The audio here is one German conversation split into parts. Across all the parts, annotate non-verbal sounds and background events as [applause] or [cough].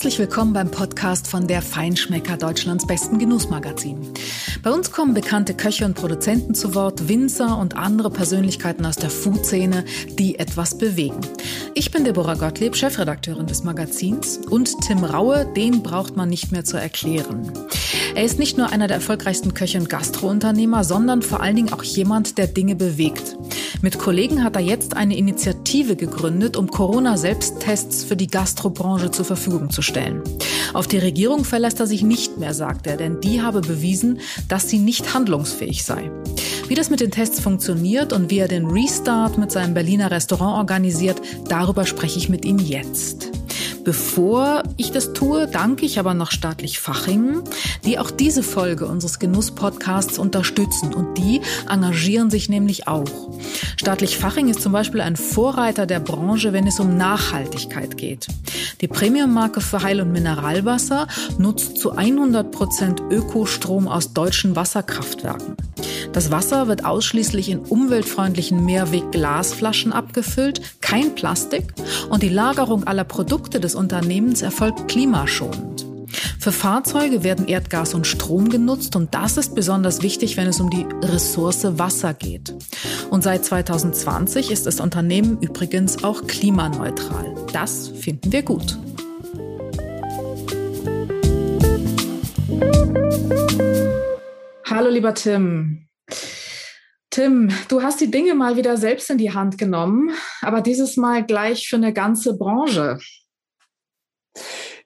Herzlich willkommen beim Podcast von der Feinschmecker Deutschlands besten Genussmagazin. Bei uns kommen bekannte Köche und Produzenten zu Wort, Winzer und andere Persönlichkeiten aus der Food-Szene, die etwas bewegen. Ich bin Deborah Gottlieb, Chefredakteurin des Magazins und Tim Raue, den braucht man nicht mehr zu erklären. Er ist nicht nur einer der erfolgreichsten Köche und Gastrounternehmer, sondern vor allen Dingen auch jemand, der Dinge bewegt. Mit Kollegen hat er jetzt eine Initiative gegründet, um Corona-Selbsttests für die Gastrobranche zur Verfügung zu stellen. Auf die Regierung verlässt er sich nicht mehr, sagt er, denn die habe bewiesen, dass sie nicht handlungsfähig sei. Wie das mit den Tests funktioniert und wie er den Restart mit seinem Berliner Restaurant organisiert, darüber spreche ich mit ihm jetzt. Bevor ich das tue, danke ich aber noch staatlich Fachingen, die auch diese Folge unseres Genuss-Podcasts unterstützen und die engagieren sich nämlich auch. Staatlich Faching ist zum Beispiel ein Vorreiter der Branche, wenn es um Nachhaltigkeit geht. Die Premium-Marke für Heil- und Mineralwasser nutzt zu 100 Prozent Ökostrom aus deutschen Wasserkraftwerken. Das Wasser wird ausschließlich in umweltfreundlichen Mehrweg-Glasflaschen abgefüllt, kein Plastik und die Lagerung aller Produkte des Unternehmens erfolgt klimaschonend. Für Fahrzeuge werden Erdgas und Strom genutzt und das ist besonders wichtig, wenn es um die Ressource Wasser geht. Und seit 2020 ist das Unternehmen übrigens auch klimaneutral. Das finden wir gut. Hallo lieber Tim. Tim, du hast die Dinge mal wieder selbst in die Hand genommen, aber dieses Mal gleich für eine ganze Branche.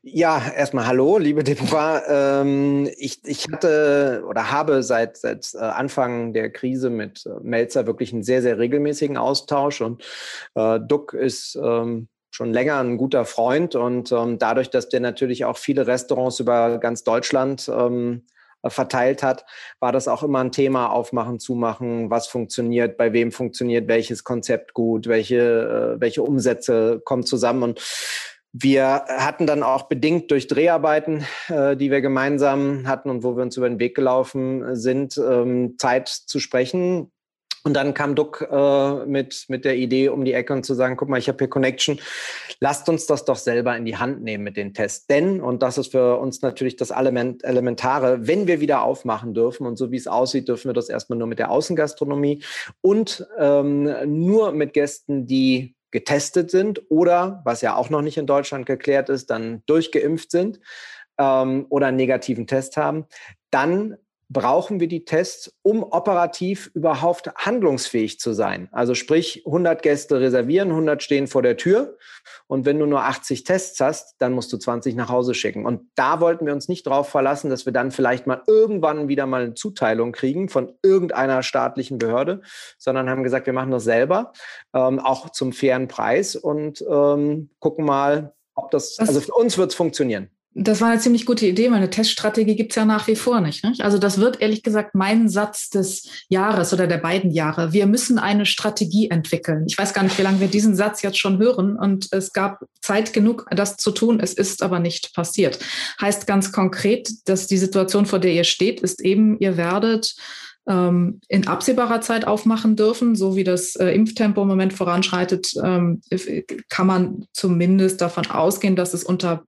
Ja, erstmal hallo, liebe Deborah. Ähm, ich, ich hatte oder habe seit, seit äh, Anfang der Krise mit äh, Melzer wirklich einen sehr, sehr regelmäßigen Austausch und äh, Duck ist ähm, schon länger ein guter Freund und ähm, dadurch, dass der natürlich auch viele Restaurants über ganz Deutschland ähm, äh, verteilt hat, war das auch immer ein Thema, aufmachen, zumachen, was funktioniert, bei wem funktioniert welches Konzept gut, welche, welche Umsätze kommen zusammen. Und wir hatten dann auch bedingt durch Dreharbeiten, äh, die wir gemeinsam hatten und wo wir uns über den Weg gelaufen sind, ähm, Zeit zu sprechen. Und dann kam Duck äh, mit, mit der Idee um die Ecke und zu sagen, guck mal, ich habe hier Connection, lasst uns das doch selber in die Hand nehmen mit den Tests. Denn, und das ist für uns natürlich das Element, Elementare, wenn wir wieder aufmachen dürfen und so wie es aussieht, dürfen wir das erstmal nur mit der Außengastronomie und ähm, nur mit Gästen, die getestet sind oder, was ja auch noch nicht in Deutschland geklärt ist, dann durchgeimpft sind ähm, oder einen negativen Test haben, dann brauchen wir die Tests, um operativ überhaupt handlungsfähig zu sein. Also sprich, 100 Gäste reservieren, 100 stehen vor der Tür und wenn du nur 80 Tests hast, dann musst du 20 nach Hause schicken. Und da wollten wir uns nicht darauf verlassen, dass wir dann vielleicht mal irgendwann wieder mal eine Zuteilung kriegen von irgendeiner staatlichen Behörde, sondern haben gesagt, wir machen das selber, ähm, auch zum fairen Preis und ähm, gucken mal, ob das, also für uns wird es funktionieren. Das war eine ziemlich gute Idee, weil eine Teststrategie gibt's ja nach wie vor nicht, nicht. Also das wird ehrlich gesagt mein Satz des Jahres oder der beiden Jahre. Wir müssen eine Strategie entwickeln. Ich weiß gar nicht, wie lange wir diesen Satz jetzt schon hören und es gab Zeit genug, das zu tun. Es ist aber nicht passiert. Heißt ganz konkret, dass die Situation, vor der ihr steht, ist eben, ihr werdet ähm, in absehbarer Zeit aufmachen dürfen. So wie das äh, Impftempo im Moment voranschreitet, ähm, kann man zumindest davon ausgehen, dass es unter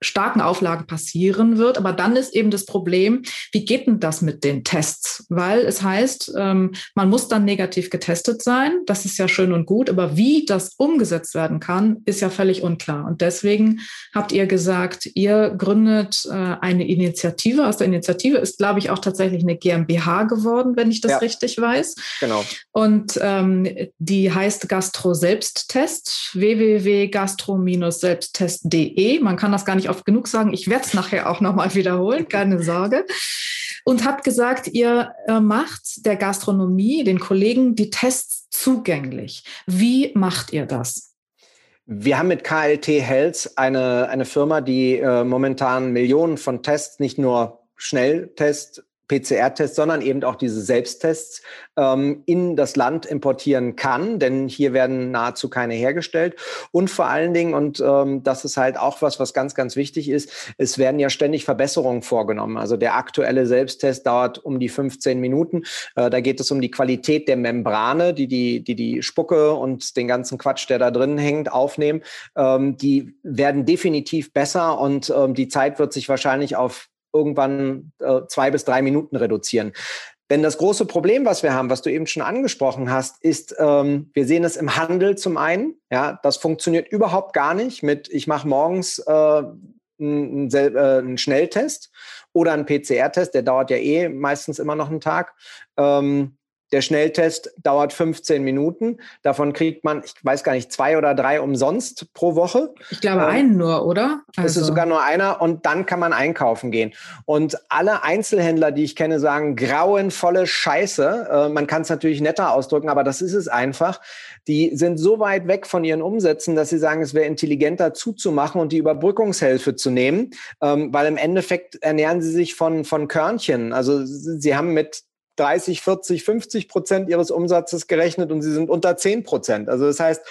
starken Auflagen passieren wird. Aber dann ist eben das Problem, wie geht denn das mit den Tests? Weil es heißt, ähm, man muss dann negativ getestet sein. Das ist ja schön und gut. Aber wie das umgesetzt werden kann, ist ja völlig unklar. Und deswegen habt ihr gesagt, ihr gründet äh, eine Initiative. Aus der Initiative ist, glaube ich, auch tatsächlich eine GmbH geworden, wenn ich das ja, richtig weiß. Genau. Und ähm, die heißt Gastro Selbsttest, www.gastro-selbsttest.de. Man kann das gar nicht oft genug sagen. Ich werde es nachher auch nochmal wiederholen, keine Sorge. Und habt gesagt, ihr äh, macht der Gastronomie, den Kollegen, die Tests zugänglich. Wie macht ihr das? Wir haben mit KLT Health eine, eine Firma, die äh, momentan Millionen von Tests, nicht nur Schnelltests PCR-Tests, sondern eben auch diese Selbsttests ähm, in das Land importieren kann, denn hier werden nahezu keine hergestellt. Und vor allen Dingen, und ähm, das ist halt auch was, was ganz, ganz wichtig ist, es werden ja ständig Verbesserungen vorgenommen. Also der aktuelle Selbsttest dauert um die 15 Minuten. Äh, da geht es um die Qualität der Membrane, die die, die, die Spucke und den ganzen Quatsch, der da drin hängt, aufnehmen. Ähm, die werden definitiv besser und ähm, die Zeit wird sich wahrscheinlich auf irgendwann äh, zwei bis drei Minuten reduzieren. Denn das große Problem, was wir haben, was du eben schon angesprochen hast, ist, ähm, wir sehen es im Handel zum einen. Ja, das funktioniert überhaupt gar nicht mit, ich mache morgens äh, einen, äh, einen Schnelltest oder einen PCR-Test, der dauert ja eh meistens immer noch einen Tag. Ähm, der Schnelltest dauert 15 Minuten. Davon kriegt man, ich weiß gar nicht, zwei oder drei umsonst pro Woche. Ich glaube ähm, einen nur, oder? Also. Es ist sogar nur einer und dann kann man einkaufen gehen. Und alle Einzelhändler, die ich kenne, sagen grauenvolle Scheiße. Äh, man kann es natürlich netter ausdrücken, aber das ist es einfach. Die sind so weit weg von ihren Umsätzen, dass sie sagen, es wäre intelligenter zuzumachen und die Überbrückungshilfe zu nehmen, ähm, weil im Endeffekt ernähren sie sich von, von Körnchen. Also sie haben mit 30, 40, 50 Prozent ihres Umsatzes gerechnet und sie sind unter 10 Prozent. Also das heißt,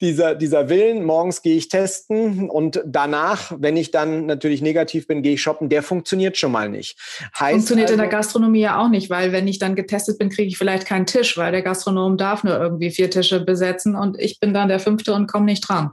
dieser, dieser Willen, morgens gehe ich testen und danach, wenn ich dann natürlich negativ bin, gehe ich shoppen, der funktioniert schon mal nicht. Heißt funktioniert also, in der also Gastronomie ja auch nicht, weil wenn ich dann getestet bin, kriege ich vielleicht keinen Tisch, weil der Gastronom darf nur irgendwie vier Tische besetzen und ich bin dann der fünfte und komme nicht dran.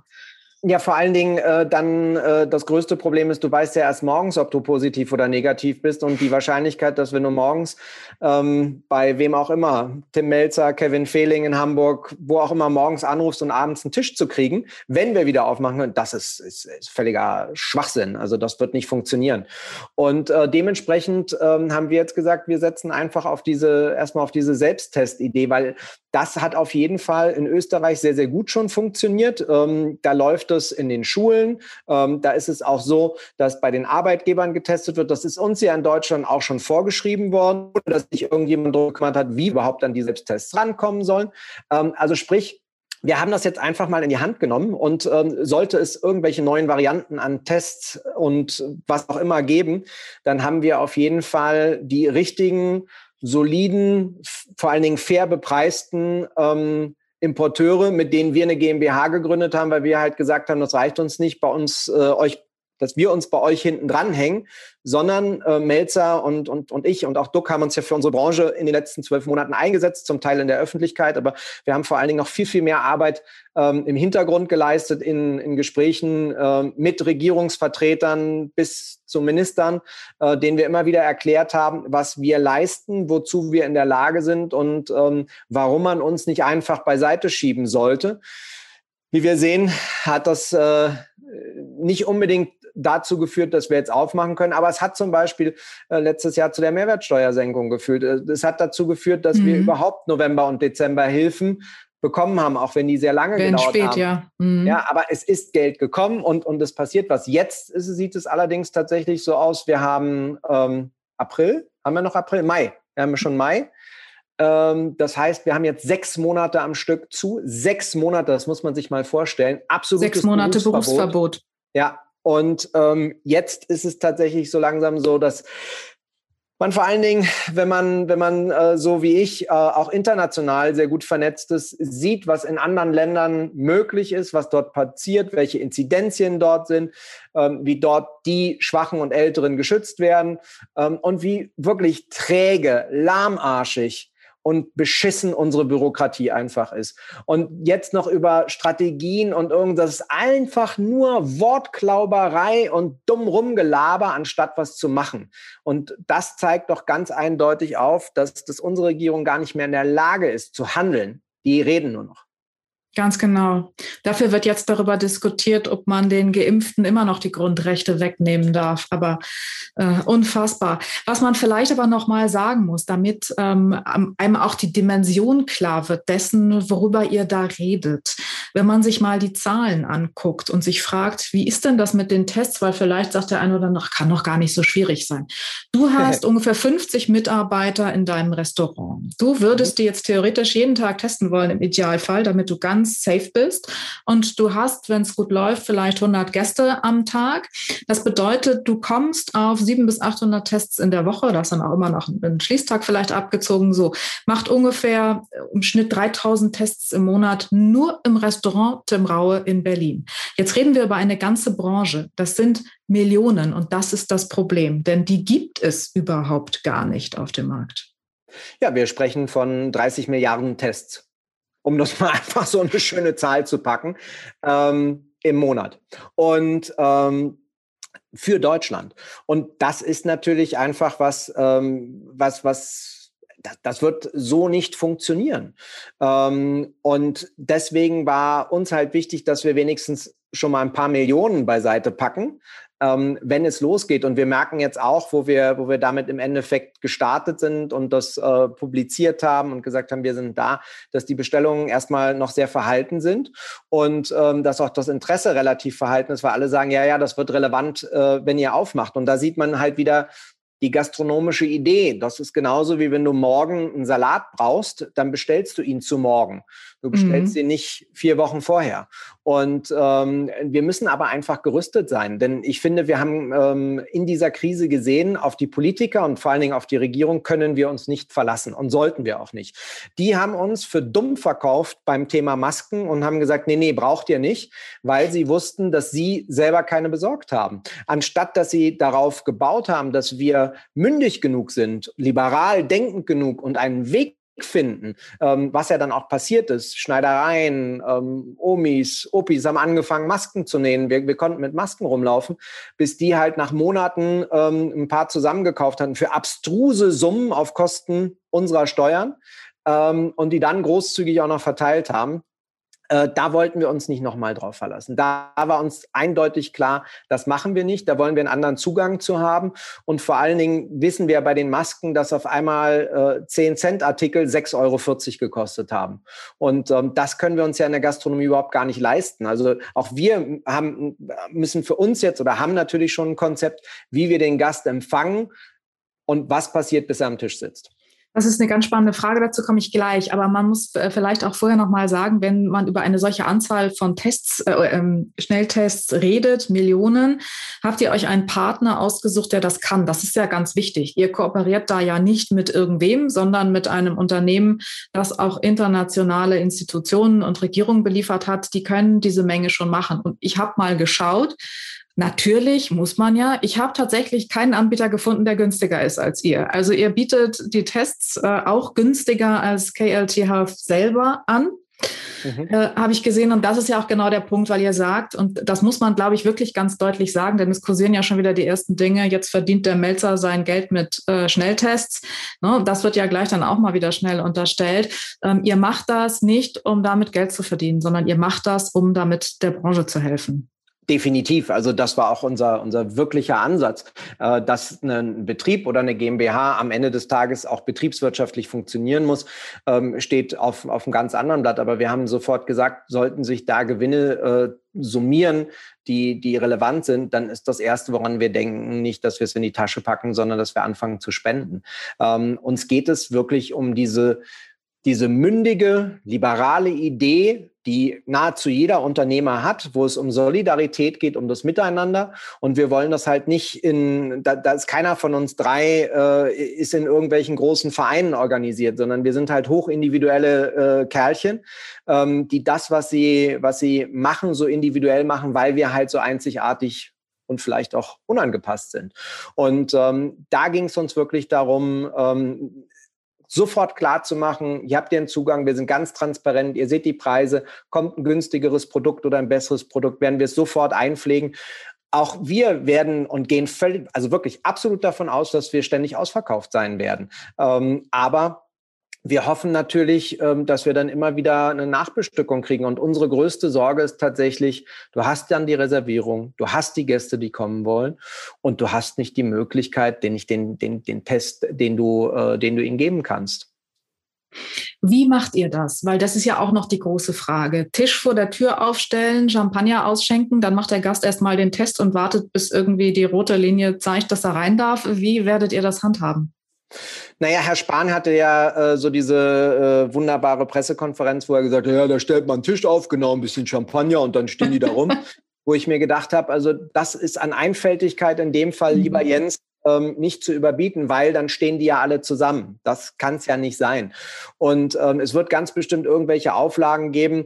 Ja, vor allen Dingen äh, dann äh, das größte Problem ist, du weißt ja erst morgens, ob du positiv oder negativ bist und die Wahrscheinlichkeit, dass wenn du morgens ähm, bei wem auch immer, Tim Melzer, Kevin Fehling in Hamburg, wo auch immer morgens anrufst und abends einen Tisch zu kriegen, wenn wir wieder aufmachen das ist, ist, ist völliger Schwachsinn. Also das wird nicht funktionieren. Und äh, dementsprechend ähm, haben wir jetzt gesagt, wir setzen einfach auf diese erstmal auf diese Selbsttest-Idee, weil das hat auf jeden Fall in Österreich sehr, sehr gut schon funktioniert. Ähm, da läuft es in den Schulen. Ähm, da ist es auch so, dass bei den Arbeitgebern getestet wird. Das ist uns ja in Deutschland auch schon vorgeschrieben worden, dass sich irgendjemand darum gekümmert hat, wie überhaupt an die Selbsttests rankommen sollen. Ähm, also sprich, wir haben das jetzt einfach mal in die Hand genommen und ähm, sollte es irgendwelche neuen Varianten an Tests und was auch immer geben, dann haben wir auf jeden Fall die richtigen soliden, vor allen Dingen fair bepreisten ähm, Importeure, mit denen wir eine GmbH gegründet haben, weil wir halt gesagt haben, das reicht uns nicht, bei uns äh, euch dass wir uns bei euch hinten dranhängen, sondern äh, Melzer und, und, und ich und auch Duck haben uns ja für unsere Branche in den letzten zwölf Monaten eingesetzt, zum Teil in der Öffentlichkeit, aber wir haben vor allen Dingen noch viel, viel mehr Arbeit ähm, im Hintergrund geleistet in, in Gesprächen äh, mit Regierungsvertretern bis zu Ministern, äh, denen wir immer wieder erklärt haben, was wir leisten, wozu wir in der Lage sind und ähm, warum man uns nicht einfach beiseite schieben sollte. Wie wir sehen, hat das äh, nicht unbedingt dazu geführt, dass wir jetzt aufmachen können. Aber es hat zum Beispiel äh, letztes Jahr zu der Mehrwertsteuersenkung geführt. Äh, es hat dazu geführt, dass mhm. wir überhaupt November und Dezember Hilfen bekommen haben, auch wenn die sehr lange wenn gedauert spät, haben. Ja. Mhm. ja, aber es ist Geld gekommen und, und es passiert was. Jetzt ist, sieht es allerdings tatsächlich so aus, wir haben ähm, April, haben wir noch April? Mai. Wir haben schon Mai. Ähm, das heißt, wir haben jetzt sechs Monate am Stück zu. Sechs Monate, das muss man sich mal vorstellen. Absolutes Sechs Monate Berufsverbot. Berufsverbot. Ja, und ähm, jetzt ist es tatsächlich so langsam so, dass man vor allen Dingen, wenn man, wenn man äh, so wie ich äh, auch international sehr gut vernetzt ist, sieht, was in anderen Ländern möglich ist, was dort passiert, welche Inzidenzien dort sind, ähm, wie dort die Schwachen und Älteren geschützt werden ähm, und wie wirklich träge, lahmarschig und beschissen unsere Bürokratie einfach ist. Und jetzt noch über Strategien und irgendwas einfach nur Wortklauberei und dumm rumgelaber, anstatt was zu machen. Und das zeigt doch ganz eindeutig auf, dass, dass unsere Regierung gar nicht mehr in der Lage ist zu handeln. Die reden nur noch. Ganz genau. Dafür wird jetzt darüber diskutiert, ob man den Geimpften immer noch die Grundrechte wegnehmen darf. Aber äh, unfassbar. Was man vielleicht aber noch mal sagen muss, damit ähm, einem auch die Dimension klar wird dessen, worüber ihr da redet. Wenn man sich mal die Zahlen anguckt und sich fragt, wie ist denn das mit den Tests? Weil vielleicht sagt der eine oder andere, kann doch gar nicht so schwierig sein. Du [laughs] hast ungefähr 50 Mitarbeiter in deinem Restaurant. Du würdest die jetzt theoretisch jeden Tag testen wollen im Idealfall, damit du ganz ganz safe bist und du hast, wenn es gut läuft, vielleicht 100 Gäste am Tag. Das bedeutet, du kommst auf 700 bis 800 Tests in der Woche. Das ist dann auch immer noch ein Schließtag vielleicht abgezogen. So macht ungefähr im Schnitt 3000 Tests im Monat nur im Restaurant Tim Raue in Berlin. Jetzt reden wir über eine ganze Branche. Das sind Millionen und das ist das Problem, denn die gibt es überhaupt gar nicht auf dem Markt. Ja, wir sprechen von 30 Milliarden Tests, um das [laughs] mal einfach so eine schöne Zahl zu packen, ähm, im Monat. Und ähm, für Deutschland. Und das ist natürlich einfach was, ähm, was, was, das, wird so nicht funktionieren. Ähm, und deswegen war uns halt wichtig, dass wir wenigstens schon mal ein paar Millionen beiseite packen, ähm, wenn es losgeht. Und wir merken jetzt auch, wo wir, wo wir damit im Endeffekt gestartet sind und das äh, publiziert haben und gesagt haben, wir sind da, dass die Bestellungen erstmal noch sehr verhalten sind und ähm, dass auch das Interesse relativ verhalten ist, weil alle sagen, ja, ja, das wird relevant, äh, wenn ihr aufmacht. Und da sieht man halt wieder, die gastronomische Idee. Das ist genauso wie wenn du morgen einen Salat brauchst, dann bestellst du ihn zu morgen. Du bestellst mhm. ihn nicht vier Wochen vorher. Und ähm, wir müssen aber einfach gerüstet sein, denn ich finde, wir haben ähm, in dieser Krise gesehen, auf die Politiker und vor allen Dingen auf die Regierung können wir uns nicht verlassen und sollten wir auch nicht. Die haben uns für dumm verkauft beim Thema Masken und haben gesagt, nee, nee, braucht ihr nicht, weil sie wussten, dass sie selber keine besorgt haben. Anstatt dass sie darauf gebaut haben, dass wir mündig genug sind, liberal denkend genug und einen Weg finden, ähm, was ja dann auch passiert ist. Schneidereien, ähm, Omis, Opis haben angefangen, Masken zu nähen. Wir, wir konnten mit Masken rumlaufen, bis die halt nach Monaten ähm, ein paar zusammengekauft hatten für abstruse Summen auf Kosten unserer Steuern ähm, und die dann großzügig auch noch verteilt haben. Äh, da wollten wir uns nicht nochmal drauf verlassen. Da war uns eindeutig klar, das machen wir nicht. Da wollen wir einen anderen Zugang zu haben. Und vor allen Dingen wissen wir bei den Masken, dass auf einmal äh, 10 Cent Artikel 6,40 Euro gekostet haben. Und ähm, das können wir uns ja in der Gastronomie überhaupt gar nicht leisten. Also auch wir haben, müssen für uns jetzt oder haben natürlich schon ein Konzept, wie wir den Gast empfangen und was passiert, bis er am Tisch sitzt. Das ist eine ganz spannende Frage, dazu komme ich gleich. Aber man muss äh, vielleicht auch vorher nochmal sagen, wenn man über eine solche Anzahl von Tests, äh, ähm, Schnelltests redet, Millionen, habt ihr euch einen Partner ausgesucht, der das kann. Das ist ja ganz wichtig. Ihr kooperiert da ja nicht mit irgendwem, sondern mit einem Unternehmen, das auch internationale Institutionen und Regierungen beliefert hat. Die können diese Menge schon machen. Und ich habe mal geschaut, Natürlich muss man ja. Ich habe tatsächlich keinen Anbieter gefunden, der günstiger ist als ihr. Also ihr bietet die Tests äh, auch günstiger als KLT Health selber an. Mhm. Äh, habe ich gesehen. Und das ist ja auch genau der Punkt, weil ihr sagt, und das muss man, glaube ich, wirklich ganz deutlich sagen, denn es kursieren ja schon wieder die ersten Dinge. Jetzt verdient der Melzer sein Geld mit äh, Schnelltests. Ne? Das wird ja gleich dann auch mal wieder schnell unterstellt. Ähm, ihr macht das nicht, um damit Geld zu verdienen, sondern ihr macht das, um damit der Branche zu helfen. Definitiv. Also das war auch unser, unser wirklicher Ansatz, äh, dass ein Betrieb oder eine GmbH am Ende des Tages auch betriebswirtschaftlich funktionieren muss, ähm, steht auf, auf einem ganz anderen Blatt. Aber wir haben sofort gesagt, sollten sich da Gewinne äh, summieren, die, die relevant sind, dann ist das Erste, woran wir denken, nicht, dass wir es in die Tasche packen, sondern dass wir anfangen zu spenden. Ähm, uns geht es wirklich um diese diese mündige, liberale Idee, die nahezu jeder Unternehmer hat, wo es um Solidarität geht, um das Miteinander. Und wir wollen das halt nicht in, da, da ist keiner von uns drei, äh, ist in irgendwelchen großen Vereinen organisiert, sondern wir sind halt hochindividuelle äh, Kerlchen, ähm, die das, was sie, was sie machen, so individuell machen, weil wir halt so einzigartig und vielleicht auch unangepasst sind. Und ähm, da ging es uns wirklich darum, ähm, sofort klar zu machen, ihr habt den Zugang, wir sind ganz transparent, ihr seht die Preise, kommt ein günstigeres Produkt oder ein besseres Produkt, werden wir es sofort einpflegen. Auch wir werden und gehen völlig, also wirklich absolut davon aus, dass wir ständig ausverkauft sein werden. Ähm, aber wir hoffen natürlich, ähm, dass wir dann immer wieder eine Nachbestückung kriegen. Und unsere größte Sorge ist tatsächlich, du hast dann die Reservierung, du hast die Gäste, die kommen wollen, und du hast nicht die Möglichkeit, den, den, den, den Test, den du, äh, den du ihnen geben kannst. Wie macht ihr das? Weil das ist ja auch noch die große Frage. Tisch vor der Tür aufstellen, Champagner ausschenken, dann macht der Gast erstmal den Test und wartet, bis irgendwie die rote Linie zeigt, dass er rein darf. Wie werdet ihr das handhaben? Naja, Herr Spahn hatte ja äh, so diese äh, wunderbare Pressekonferenz, wo er gesagt hat, ja, da stellt man einen Tisch auf, genau ein bisschen Champagner und dann stehen die da rum. [laughs] wo ich mir gedacht habe, also das ist an Einfältigkeit in dem Fall, mhm. lieber Jens, ähm, nicht zu überbieten, weil dann stehen die ja alle zusammen. Das kann es ja nicht sein. Und ähm, es wird ganz bestimmt irgendwelche Auflagen geben.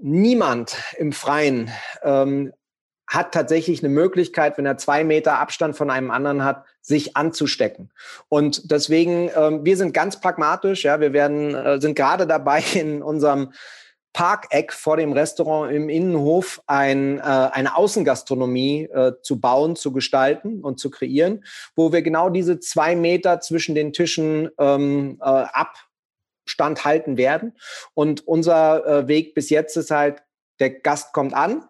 Niemand im Freien ähm, hat tatsächlich eine Möglichkeit, wenn er zwei Meter Abstand von einem anderen hat, sich anzustecken. Und deswegen, ähm, wir sind ganz pragmatisch, ja, wir werden, äh, sind gerade dabei [laughs] in unserem Parkeck vor dem Restaurant im Innenhof ein, äh, eine Außengastronomie äh, zu bauen, zu gestalten und zu kreieren, wo wir genau diese zwei Meter zwischen den Tischen ähm, äh, Abstand halten werden. Und unser äh, Weg bis jetzt ist halt, der Gast kommt an,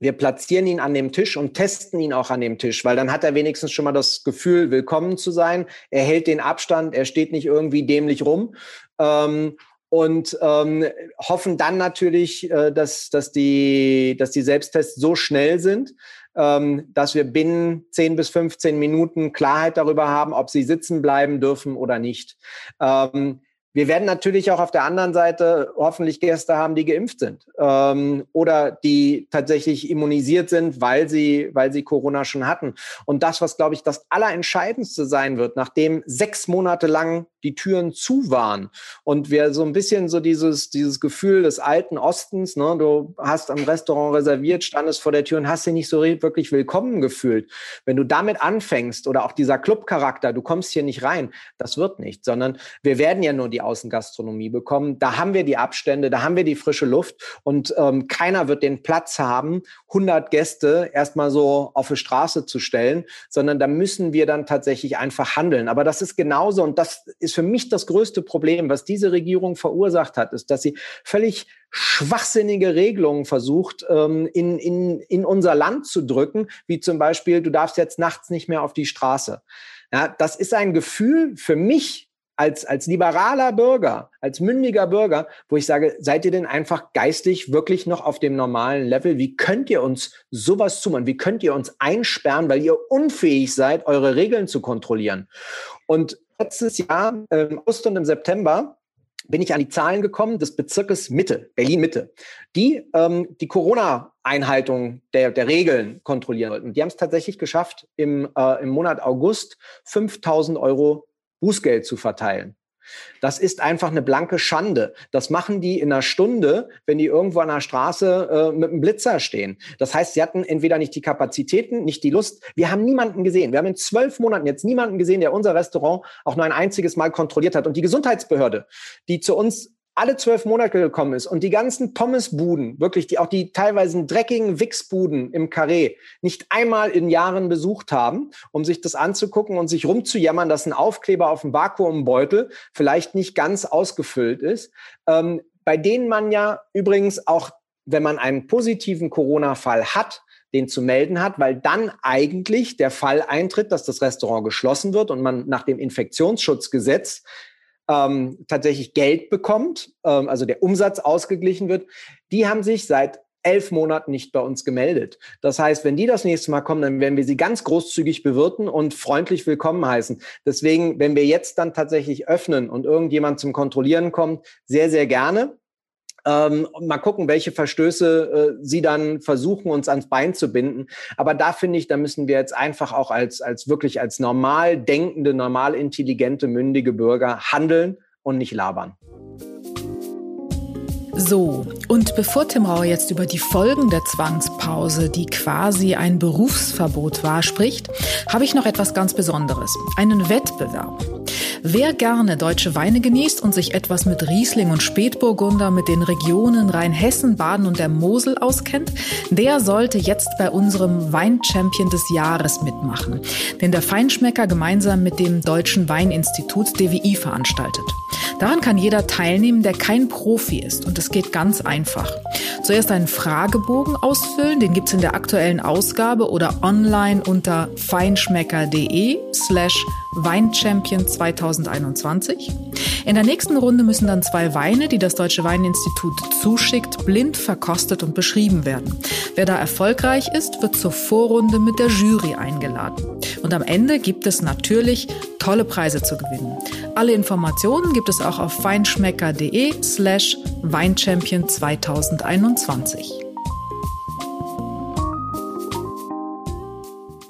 wir platzieren ihn an dem Tisch und testen ihn auch an dem Tisch, weil dann hat er wenigstens schon mal das Gefühl, willkommen zu sein. Er hält den Abstand, er steht nicht irgendwie dämlich rum. Ähm, und ähm, hoffen dann natürlich, äh, dass, dass, die, dass die Selbsttests so schnell sind, ähm, dass wir binnen 10 bis 15 Minuten Klarheit darüber haben, ob sie sitzen bleiben dürfen oder nicht. Ähm, wir werden natürlich auch auf der anderen Seite hoffentlich Gäste haben, die geimpft sind ähm, oder die tatsächlich immunisiert sind, weil sie, weil sie Corona schon hatten. Und das, was, glaube ich, das Allerentscheidendste sein wird, nachdem sechs Monate lang die Türen zu waren und wir so ein bisschen so dieses, dieses Gefühl des alten Ostens, ne, du hast am Restaurant reserviert, standest vor der Tür und hast dich nicht so wirklich willkommen gefühlt. Wenn du damit anfängst oder auch dieser Clubcharakter, du kommst hier nicht rein, das wird nicht, sondern wir werden ja nur die Außengastronomie bekommen. Da haben wir die Abstände, da haben wir die frische Luft und ähm, keiner wird den Platz haben, 100 Gäste erstmal so auf die Straße zu stellen, sondern da müssen wir dann tatsächlich einfach handeln. Aber das ist genauso und das ist ist für mich das größte Problem, was diese Regierung verursacht hat, ist, dass sie völlig schwachsinnige Regelungen versucht, ähm, in, in, in unser Land zu drücken, wie zum Beispiel, du darfst jetzt nachts nicht mehr auf die Straße. Ja, das ist ein Gefühl für mich als, als liberaler Bürger, als mündiger Bürger, wo ich sage, seid ihr denn einfach geistig wirklich noch auf dem normalen Level? Wie könnt ihr uns sowas zumachen? Wie könnt ihr uns einsperren, weil ihr unfähig seid, eure Regeln zu kontrollieren? Und letztes Jahr, im August und im September, bin ich an die Zahlen gekommen des Bezirkes Mitte, Berlin-Mitte, die ähm, die Corona-Einhaltung der, der Regeln kontrollieren wollten. Die haben es tatsächlich geschafft, im, äh, im Monat August 5000 Euro Bußgeld zu verteilen. Das ist einfach eine blanke Schande. Das machen die in einer Stunde, wenn die irgendwo an der Straße äh, mit einem Blitzer stehen. Das heißt, sie hatten entweder nicht die Kapazitäten, nicht die Lust. Wir haben niemanden gesehen. Wir haben in zwölf Monaten jetzt niemanden gesehen, der unser Restaurant auch nur ein einziges Mal kontrolliert hat. Und die Gesundheitsbehörde, die zu uns alle zwölf Monate gekommen ist und die ganzen Pommesbuden, wirklich die auch die teilweise dreckigen Wichsbuden im Karree nicht einmal in Jahren besucht haben, um sich das anzugucken und sich rumzujammern, dass ein Aufkleber auf dem Vakuumbeutel vielleicht nicht ganz ausgefüllt ist, ähm, bei denen man ja übrigens auch, wenn man einen positiven Corona-Fall hat, den zu melden hat, weil dann eigentlich der Fall eintritt, dass das Restaurant geschlossen wird und man nach dem Infektionsschutzgesetz ähm, tatsächlich Geld bekommt, ähm, also der Umsatz ausgeglichen wird, die haben sich seit elf Monaten nicht bei uns gemeldet. Das heißt, wenn die das nächste Mal kommen, dann werden wir sie ganz großzügig bewirten und freundlich willkommen heißen. Deswegen, wenn wir jetzt dann tatsächlich öffnen und irgendjemand zum Kontrollieren kommt, sehr, sehr gerne. Ähm, mal gucken, welche Verstöße äh, sie dann versuchen, uns ans Bein zu binden. Aber da finde ich, da müssen wir jetzt einfach auch als, als wirklich als normal denkende, normal intelligente, mündige Bürger handeln und nicht labern. So, und bevor Tim Rauer jetzt über die Folgen der Zwangspause, die quasi ein Berufsverbot war, spricht, habe ich noch etwas ganz Besonderes. Einen Wettbewerb. Wer gerne deutsche Weine genießt und sich etwas mit Riesling und Spätburgunder mit den Regionen Rheinhessen, Baden und der Mosel auskennt, der sollte jetzt bei unserem Weinchampion des Jahres mitmachen, den der Feinschmecker gemeinsam mit dem Deutschen Weininstitut DWI veranstaltet. Daran kann jeder teilnehmen, der kein Profi ist und es geht ganz einfach. Zuerst einen Fragebogen ausfüllen, den gibt's in der aktuellen Ausgabe oder online unter feinschmecker.de slash Weinchampion 2021. In der nächsten Runde müssen dann zwei Weine, die das Deutsche Weininstitut zuschickt, blind verkostet und beschrieben werden. Wer da erfolgreich ist, wird zur Vorrunde mit der Jury eingeladen. Und am Ende gibt es natürlich tolle Preise zu gewinnen. Alle Informationen gibt es auch auf feinschmecker.de slash Weinchampion 2021.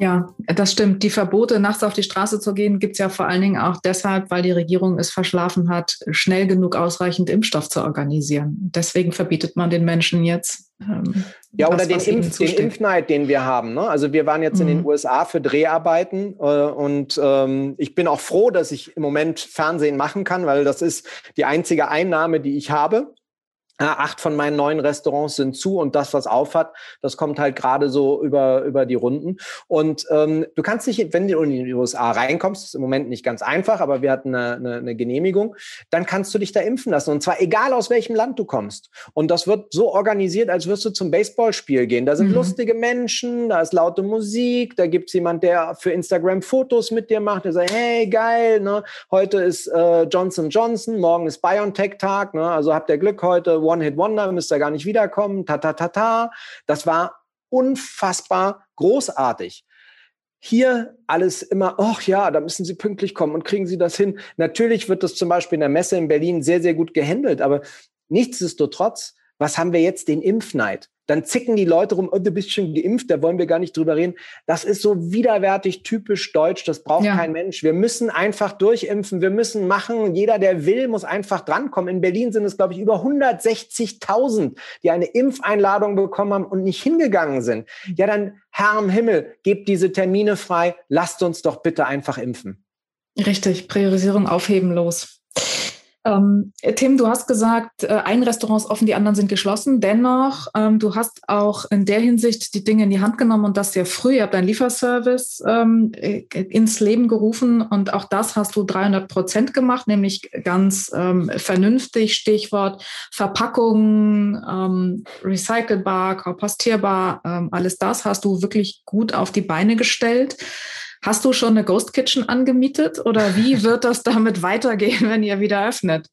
Ja, das stimmt. Die Verbote, nachts auf die Straße zu gehen, gibt es ja vor allen Dingen auch deshalb, weil die Regierung es verschlafen hat, schnell genug ausreichend Impfstoff zu organisieren. Deswegen verbietet man den Menschen jetzt. Ähm, ja, oder den, Impf, den, Impfneid, den wir haben. Ne? Also wir waren jetzt mhm. in den mhm. USA für Dreharbeiten äh, und ähm, ich bin auch froh, dass ich im Moment Fernsehen machen kann, weil das ist die einzige Einnahme, die ich habe. Acht von meinen neuen Restaurants sind zu und das, was aufhat, das kommt halt gerade so über, über die Runden. Und ähm, du kannst nicht, wenn du in die USA reinkommst, ist im Moment nicht ganz einfach, aber wir hatten eine, eine, eine Genehmigung, dann kannst du dich da impfen lassen. Und zwar egal aus welchem Land du kommst. Und das wird so organisiert, als wirst du zum Baseballspiel gehen. Da sind mhm. lustige Menschen, da ist laute Musik, da gibt's jemand, der für Instagram Fotos mit dir macht, der sagt, hey, geil, ne? heute ist äh, Johnson Johnson, morgen ist BioNTech-Tag, ne? also habt ihr Glück heute, One-Hit-Wonder, müsst ihr gar nicht wiederkommen, ta, ta, ta, ta. Das war unfassbar großartig. Hier alles immer, ach ja, da müssen Sie pünktlich kommen und kriegen Sie das hin. Natürlich wird das zum Beispiel in der Messe in Berlin sehr, sehr gut gehandelt, aber nichtsdestotrotz, was haben wir jetzt? Den Impfneid dann zicken die Leute rum, oh, du bist schon geimpft, da wollen wir gar nicht drüber reden. Das ist so widerwärtig typisch deutsch, das braucht ja. kein Mensch. Wir müssen einfach durchimpfen, wir müssen machen, jeder, der will, muss einfach drankommen. In Berlin sind es, glaube ich, über 160.000, die eine Impfeinladung bekommen haben und nicht hingegangen sind. Ja, dann, Herr im Himmel, gebt diese Termine frei, lasst uns doch bitte einfach impfen. Richtig, Priorisierung aufheben los. Ähm, Tim, du hast gesagt, äh, ein Restaurant ist offen, die anderen sind geschlossen. Dennoch, ähm, du hast auch in der Hinsicht die Dinge in die Hand genommen und das sehr früh. Ihr habt einen Lieferservice ähm, äh, ins Leben gerufen und auch das hast du 300 Prozent gemacht, nämlich ganz ähm, vernünftig. Stichwort Verpackung, ähm, recycelbar, kompostierbar, ähm, alles das hast du wirklich gut auf die Beine gestellt. Hast du schon eine Ghost Kitchen angemietet oder wie wird das damit [laughs] weitergehen, wenn ihr wieder öffnet?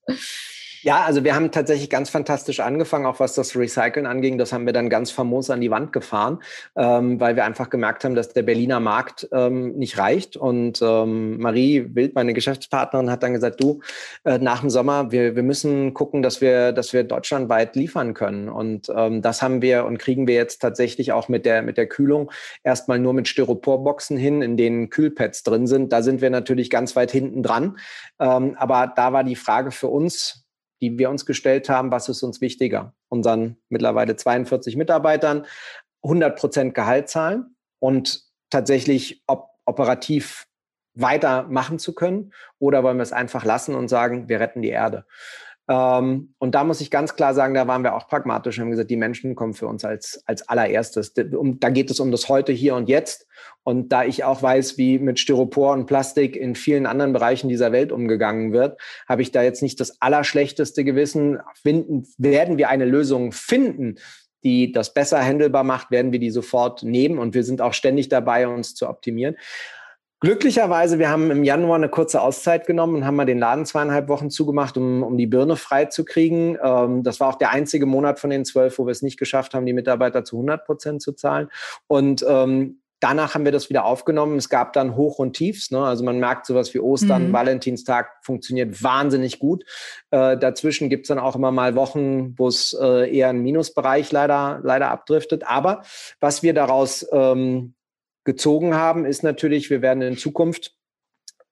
Ja, also wir haben tatsächlich ganz fantastisch angefangen, auch was das Recyceln anging. Das haben wir dann ganz famos an die Wand gefahren, ähm, weil wir einfach gemerkt haben, dass der Berliner Markt ähm, nicht reicht. Und ähm, Marie Wild, meine Geschäftspartnerin, hat dann gesagt, du, äh, nach dem Sommer, wir, wir müssen gucken, dass wir, dass wir deutschlandweit liefern können. Und ähm, das haben wir und kriegen wir jetzt tatsächlich auch mit der, mit der Kühlung erstmal nur mit Styroporboxen hin, in denen Kühlpads drin sind. Da sind wir natürlich ganz weit hinten dran. Ähm, aber da war die Frage für uns, die wir uns gestellt haben, was ist uns wichtiger? Unseren mittlerweile 42 Mitarbeitern 100 Prozent Gehalt zahlen und tatsächlich op operativ weitermachen zu können oder wollen wir es einfach lassen und sagen, wir retten die Erde? Ähm, und da muss ich ganz klar sagen, da waren wir auch pragmatisch und haben gesagt, die Menschen kommen für uns als, als allererstes. Da geht es um das Heute, hier und jetzt. Und da ich auch weiß, wie mit Styropor und Plastik in vielen anderen Bereichen dieser Welt umgegangen wird, habe ich da jetzt nicht das allerschlechteste Gewissen. Finden, werden wir eine Lösung finden, die das besser handelbar macht, werden wir die sofort nehmen. Und wir sind auch ständig dabei, uns zu optimieren. Glücklicherweise, wir haben im Januar eine kurze Auszeit genommen und haben mal den Laden zweieinhalb Wochen zugemacht, um, um die Birne frei zu kriegen. Ähm, das war auch der einzige Monat von den zwölf, wo wir es nicht geschafft haben, die Mitarbeiter zu 100 Prozent zu zahlen. Und ähm, danach haben wir das wieder aufgenommen. Es gab dann Hoch und Tiefs. Ne? Also man merkt sowas wie Ostern, mhm. Valentinstag funktioniert wahnsinnig gut. Äh, dazwischen gibt's dann auch immer mal Wochen, wo es äh, eher ein Minusbereich leider, leider abdriftet. Aber was wir daraus ähm, gezogen haben, ist natürlich, wir werden in Zukunft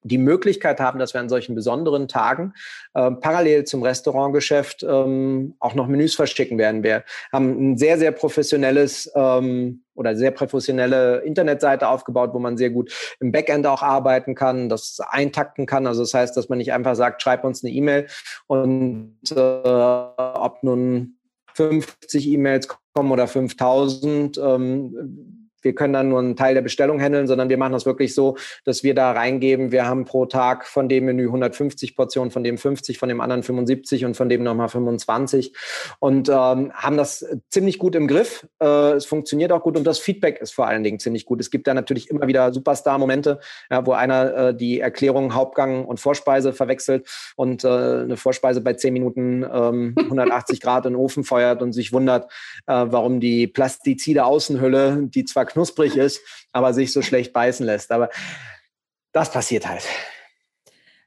die Möglichkeit haben, dass wir an solchen besonderen Tagen äh, parallel zum Restaurantgeschäft ähm, auch noch Menüs verschicken werden. Wir haben ein sehr, sehr professionelles ähm, oder sehr professionelle Internetseite aufgebaut, wo man sehr gut im Backend auch arbeiten kann, das eintakten kann. Also das heißt, dass man nicht einfach sagt, schreib uns eine E-Mail und äh, ob nun 50 E-Mails kommen oder 5000, ähm, wir können dann nur einen Teil der Bestellung handeln, sondern wir machen das wirklich so, dass wir da reingeben, wir haben pro Tag von dem Menü 150 Portionen, von dem 50, von dem anderen 75 und von dem nochmal 25 und ähm, haben das ziemlich gut im Griff. Äh, es funktioniert auch gut und das Feedback ist vor allen Dingen ziemlich gut. Es gibt da natürlich immer wieder Superstar-Momente, ja, wo einer äh, die Erklärung Hauptgang und Vorspeise verwechselt und äh, eine Vorspeise bei 10 Minuten ähm, [laughs] 180 Grad in den Ofen feuert und sich wundert, äh, warum die plastizide Außenhülle, die zwar knusprig ist, aber sich so schlecht beißen lässt. Aber das passiert halt.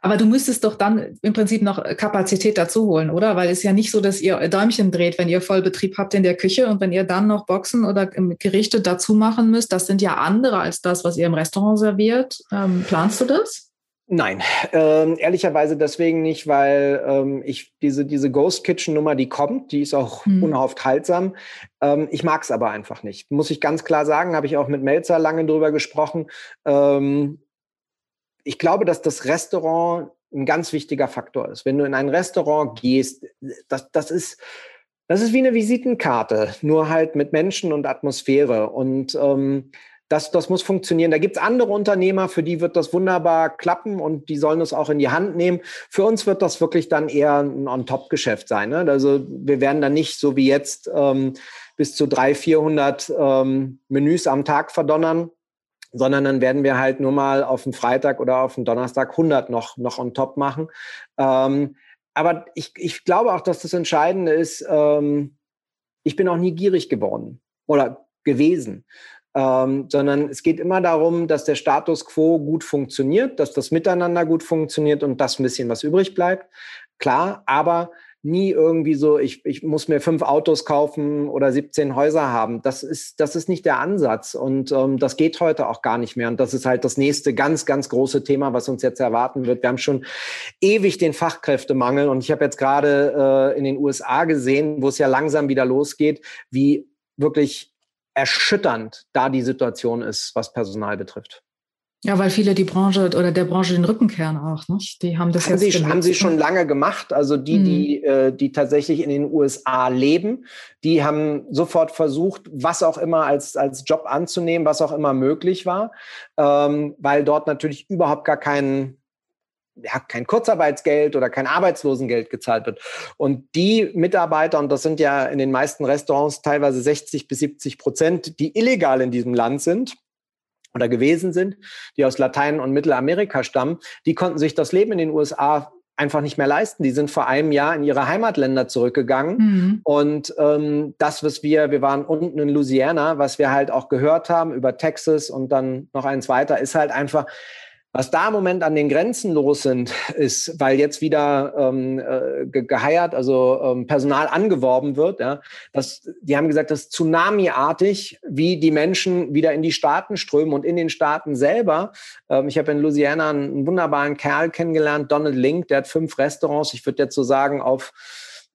Aber du müsstest doch dann im Prinzip noch Kapazität dazu holen, oder? Weil es ja nicht so, dass ihr Däumchen dreht, wenn ihr Vollbetrieb habt in der Küche und wenn ihr dann noch Boxen oder Gerichte dazu machen müsst. Das sind ja andere als das, was ihr im Restaurant serviert. Ähm, planst du das? Nein, ähm, ehrlicherweise deswegen nicht, weil ähm, ich diese, diese Ghost Kitchen Nummer, die kommt, die ist auch hm. unaufhaltsam. Ähm, ich mag es aber einfach nicht. Muss ich ganz klar sagen, habe ich auch mit Melzer lange drüber gesprochen. Ähm, ich glaube, dass das Restaurant ein ganz wichtiger Faktor ist. Wenn du in ein Restaurant gehst, das, das ist, das ist wie eine Visitenkarte, nur halt mit Menschen und Atmosphäre. Und ähm, das, das muss funktionieren. Da gibt's andere Unternehmer, für die wird das wunderbar klappen und die sollen es auch in die Hand nehmen. Für uns wird das wirklich dann eher ein On-Top-Geschäft sein. Ne? Also wir werden dann nicht so wie jetzt ähm, bis zu 300, 400 ähm, Menüs am Tag verdonnern, sondern dann werden wir halt nur mal auf den Freitag oder auf den Donnerstag 100 noch, noch on top machen. Ähm, aber ich, ich glaube auch, dass das Entscheidende ist, ähm, ich bin auch nie gierig geworden oder gewesen ähm, sondern es geht immer darum, dass der Status quo gut funktioniert, dass das Miteinander gut funktioniert und das ein bisschen was übrig bleibt. Klar, aber nie irgendwie so, ich, ich muss mir fünf Autos kaufen oder 17 Häuser haben. Das ist, das ist nicht der Ansatz und ähm, das geht heute auch gar nicht mehr. Und das ist halt das nächste ganz, ganz große Thema, was uns jetzt erwarten wird. Wir haben schon ewig den Fachkräftemangel und ich habe jetzt gerade äh, in den USA gesehen, wo es ja langsam wieder losgeht, wie wirklich erschütternd da die Situation ist, was Personal betrifft. Ja, weil viele die Branche oder der Branche den Rücken kehren auch, nicht? Die haben das haben jetzt sie, haben sie schon lange gemacht. Also die, mhm. die, äh, die tatsächlich in den USA leben, die haben sofort versucht, was auch immer als, als Job anzunehmen, was auch immer möglich war, ähm, weil dort natürlich überhaupt gar kein ja, kein Kurzarbeitsgeld oder kein Arbeitslosengeld gezahlt wird. Und die Mitarbeiter, und das sind ja in den meisten Restaurants teilweise 60 bis 70 Prozent, die illegal in diesem Land sind, oder gewesen sind, die aus Latein- und Mittelamerika stammen, die konnten sich das Leben in den USA einfach nicht mehr leisten. Die sind vor einem Jahr in ihre Heimatländer zurückgegangen. Mhm. Und ähm, das, was wir, wir waren unten in Louisiana, was wir halt auch gehört haben über Texas und dann noch eins weiter, ist halt einfach, was da im Moment an den Grenzen los sind, ist, weil jetzt wieder ähm, äh, geheiert, also ähm, Personal angeworben wird. Ja, das, die haben gesagt, das Tsunami-artig, wie die Menschen wieder in die Staaten strömen und in den Staaten selber. Ähm, ich habe in Louisiana einen, einen wunderbaren Kerl kennengelernt, Donald Link, der hat fünf Restaurants. Ich würde jetzt so sagen, auf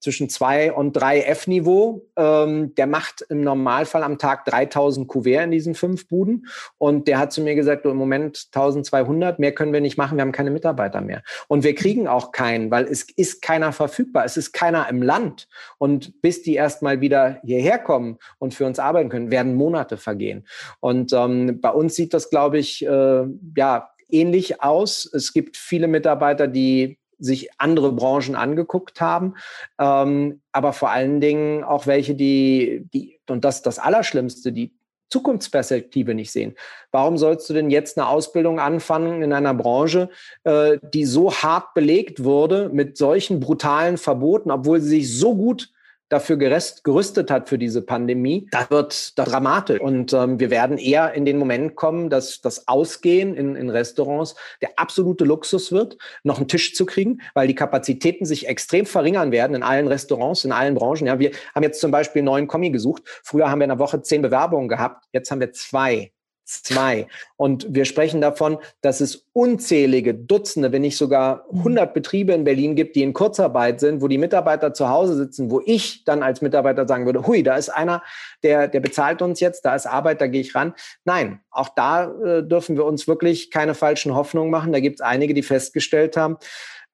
zwischen zwei und drei F-Niveau. Ähm, der macht im Normalfall am Tag 3000 Kuvert in diesen fünf Buden. Und der hat zu mir gesagt, im Moment 1200, mehr können wir nicht machen, wir haben keine Mitarbeiter mehr. Und wir kriegen auch keinen, weil es ist keiner verfügbar, es ist keiner im Land. Und bis die erstmal wieder hierher kommen und für uns arbeiten können, werden Monate vergehen. Und ähm, bei uns sieht das, glaube ich, äh, ja, ähnlich aus. Es gibt viele Mitarbeiter, die sich andere Branchen angeguckt haben, ähm, aber vor allen Dingen auch welche, die, die, und das das Allerschlimmste, die Zukunftsperspektive nicht sehen. Warum sollst du denn jetzt eine Ausbildung anfangen in einer Branche, äh, die so hart belegt wurde mit solchen brutalen Verboten, obwohl sie sich so gut dafür gerüstet hat für diese Pandemie, das wird dramatisch. Und ähm, wir werden eher in den Moment kommen, dass das Ausgehen in, in Restaurants der absolute Luxus wird, noch einen Tisch zu kriegen, weil die Kapazitäten sich extrem verringern werden in allen Restaurants, in allen Branchen. Ja, wir haben jetzt zum Beispiel einen neuen Kommi gesucht. Früher haben wir in der Woche zehn Bewerbungen gehabt. Jetzt haben wir zwei zwei. Und wir sprechen davon, dass es unzählige Dutzende, wenn nicht sogar 100 mhm. Betriebe in Berlin gibt, die in Kurzarbeit sind, wo die Mitarbeiter zu Hause sitzen, wo ich dann als Mitarbeiter sagen würde, hui, da ist einer, der, der bezahlt uns jetzt, da ist Arbeit, da gehe ich ran. Nein, auch da äh, dürfen wir uns wirklich keine falschen Hoffnungen machen. Da gibt es einige, die festgestellt haben,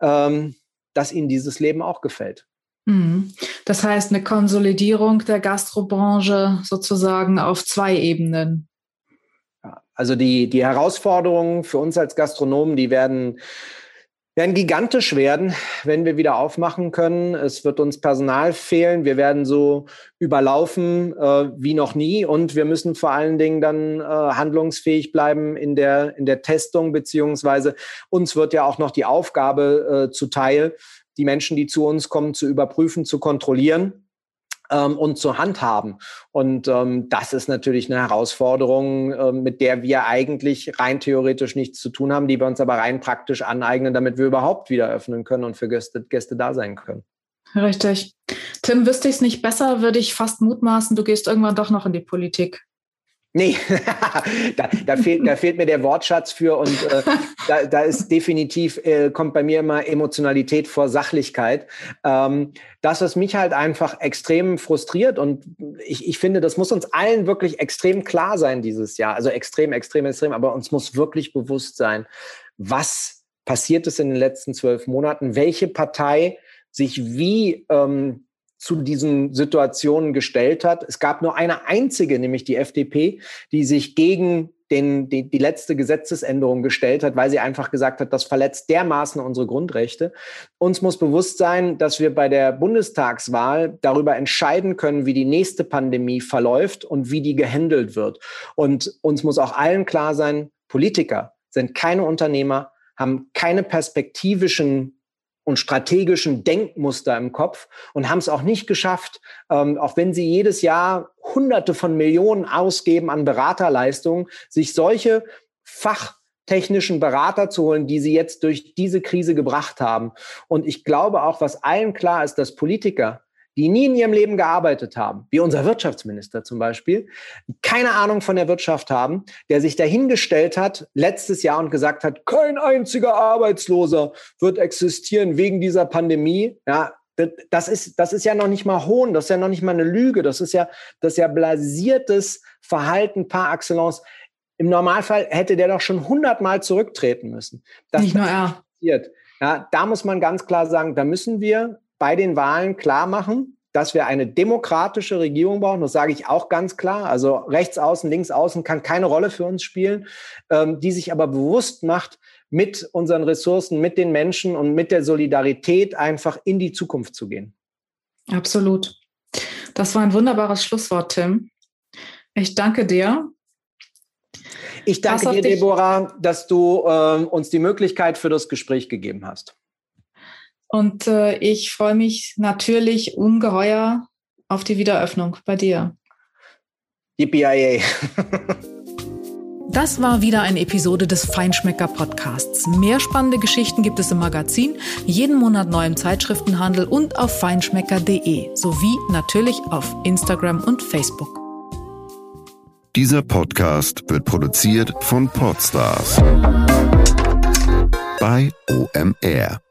ähm, dass ihnen dieses Leben auch gefällt. Mhm. Das heißt, eine Konsolidierung der Gastrobranche sozusagen auf zwei Ebenen Also die, die Herausforderungen für uns als Gastronomen, die werden werden gigantisch werden, wenn wir wieder aufmachen können. Es wird uns Personal fehlen. Wir werden so überlaufen äh, wie noch nie. Und wir müssen vor allen Dingen dann äh, handlungsfähig bleiben in der, in der Testung, beziehungsweise uns wird ja auch noch die Aufgabe äh, zuteil, die Menschen, die zu uns kommen, zu überprüfen, zu kontrollieren ähm, und zu handhaben. Und ähm, das ist natürlich eine Herausforderung, äh, mit der wir eigentlich rein theoretisch nichts zu tun haben, die wir uns aber rein praktisch aneignen, damit wir überhaupt wieder öffnen können und für Gäste, Gäste da sein können. Richtig. Tim, wüsste ich es nicht besser, würde ich fast mutmaßen, du gehst irgendwann doch noch in die Politik. Nee, [laughs] da, da, fehlt, da fehlt mir der Wortschatz für und äh, da, da ist definitiv, äh, kommt bei mir immer Emotionalität vor Sachlichkeit. Ähm, das, was mich halt einfach extrem frustriert und ich, ich finde, das muss uns allen wirklich extrem klar sein dieses Jahr. Also extrem, extrem, extrem, aber uns muss wirklich bewusst sein, was passiert ist in den letzten zwölf Monaten, welche Partei sich wie ähm, zu diesen Situationen gestellt hat. Es gab nur eine einzige, nämlich die FDP, die sich gegen den, die, die letzte Gesetzesänderung gestellt hat, weil sie einfach gesagt hat, das verletzt dermaßen unsere Grundrechte. Uns muss bewusst sein, dass wir bei der Bundestagswahl darüber entscheiden können, wie die nächste Pandemie verläuft und wie die gehandelt wird. Und uns muss auch allen klar sein, Politiker sind keine Unternehmer, haben keine perspektivischen und strategischen Denkmuster im Kopf und haben es auch nicht geschafft, ähm, auch wenn sie jedes Jahr Hunderte von Millionen ausgeben an Beraterleistungen, sich solche fachtechnischen Berater zu holen, die sie jetzt durch diese Krise gebracht haben. Und ich glaube auch, was allen klar ist, dass Politiker die nie in ihrem Leben gearbeitet haben, wie unser Wirtschaftsminister zum Beispiel, keine Ahnung von der Wirtschaft haben, der sich dahingestellt hat letztes Jahr und gesagt hat, kein einziger Arbeitsloser wird existieren wegen dieser Pandemie. Ja, das ist, das ist ja noch nicht mal Hohn, das ist ja noch nicht mal eine Lüge, das ist ja, das ist ja blasiertes Verhalten par excellence. Im Normalfall hätte der doch schon hundertmal zurücktreten müssen. Das nicht nur er. Ja, da muss man ganz klar sagen, da müssen wir bei den Wahlen klar machen, dass wir eine demokratische Regierung brauchen. Das sage ich auch ganz klar. Also rechts außen, links außen kann keine Rolle für uns spielen, ähm, die sich aber bewusst macht, mit unseren Ressourcen, mit den Menschen und mit der Solidarität einfach in die Zukunft zu gehen. Absolut. Das war ein wunderbares Schlusswort, Tim. Ich danke dir. Ich danke dir, Deborah, dass du äh, uns die Möglichkeit für das Gespräch gegeben hast. Und äh, ich freue mich natürlich ungeheuer auf die Wiederöffnung bei dir. Yippie [laughs] Das war wieder eine Episode des Feinschmecker Podcasts. Mehr spannende Geschichten gibt es im Magazin, jeden Monat neu im Zeitschriftenhandel und auf feinschmecker.de sowie natürlich auf Instagram und Facebook. Dieser Podcast wird produziert von Podstars bei OMR.